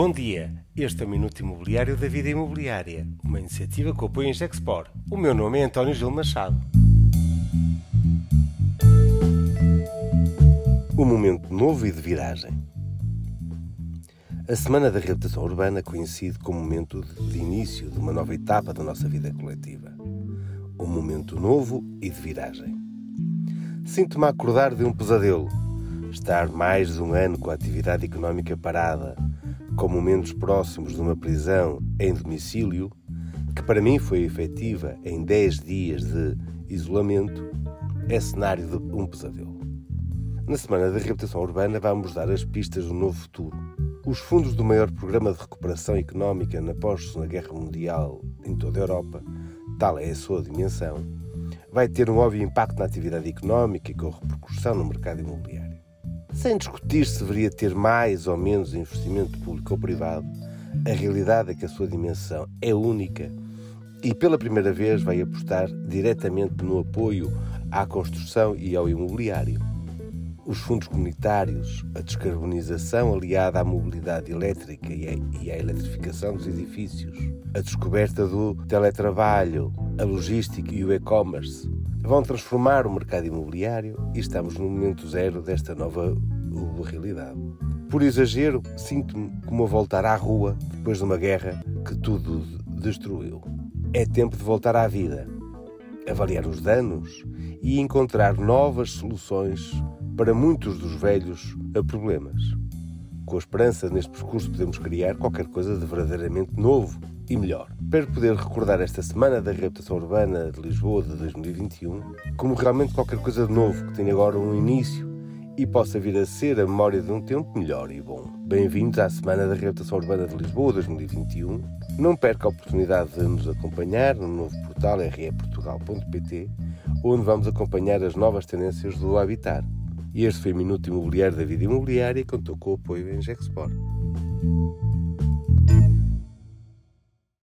Bom dia, este é o Minuto Imobiliário da Vida Imobiliária, uma iniciativa que apoia em Gexpor. O meu nome é António Gil Machado. Um momento novo e de viragem. A Semana da Reabilitação Urbana coincide com o momento de início de uma nova etapa da nossa vida coletiva. Um momento novo e de viragem. Sinto-me a acordar de um pesadelo. Estar mais de um ano com a atividade económica parada, com momentos próximos de uma prisão em domicílio, que para mim foi efetiva em 10 dias de isolamento, é cenário de um pesadelo. Na Semana da Reabilitação Urbana vamos dar as pistas do novo futuro. Os fundos do maior programa de recuperação económica na pós-Segunda Guerra Mundial em toda a Europa, tal é a sua dimensão, vai ter um óbvio impacto na atividade económica e com repercussão no mercado imobiliário. Sem discutir se deveria ter mais ou menos investimento público ou privado, a realidade é que a sua dimensão é única e pela primeira vez vai apostar diretamente no apoio à construção e ao imobiliário. Os fundos comunitários, a descarbonização aliada à mobilidade elétrica e à eletrificação dos edifícios, a descoberta do teletrabalho, a logística e o e-commerce vão transformar o mercado imobiliário e estamos no momento zero desta nova realidade. Por exagero, sinto-me como a voltar à rua depois de uma guerra que tudo destruiu. É tempo de voltar à vida, avaliar os danos e encontrar novas soluções para muitos dos velhos problemas. Com a esperança neste percurso podemos criar qualquer coisa de verdadeiramente novo e melhor. Espero poder recordar esta semana da reabilitação urbana de Lisboa de 2021 como realmente qualquer coisa de novo que tenha agora um início e possa vir a ser a memória de um tempo melhor e bom. Bem-vindos à Semana da Reabilitação Urbana de Lisboa 2021. Não perca a oportunidade de nos acompanhar no novo portal reportugal.pt, onde vamos acompanhar as novas tendências do Habitar. E este foi o Minuto Imobiliário da Vida Imobiliária, que contou com o apoio em Gexport.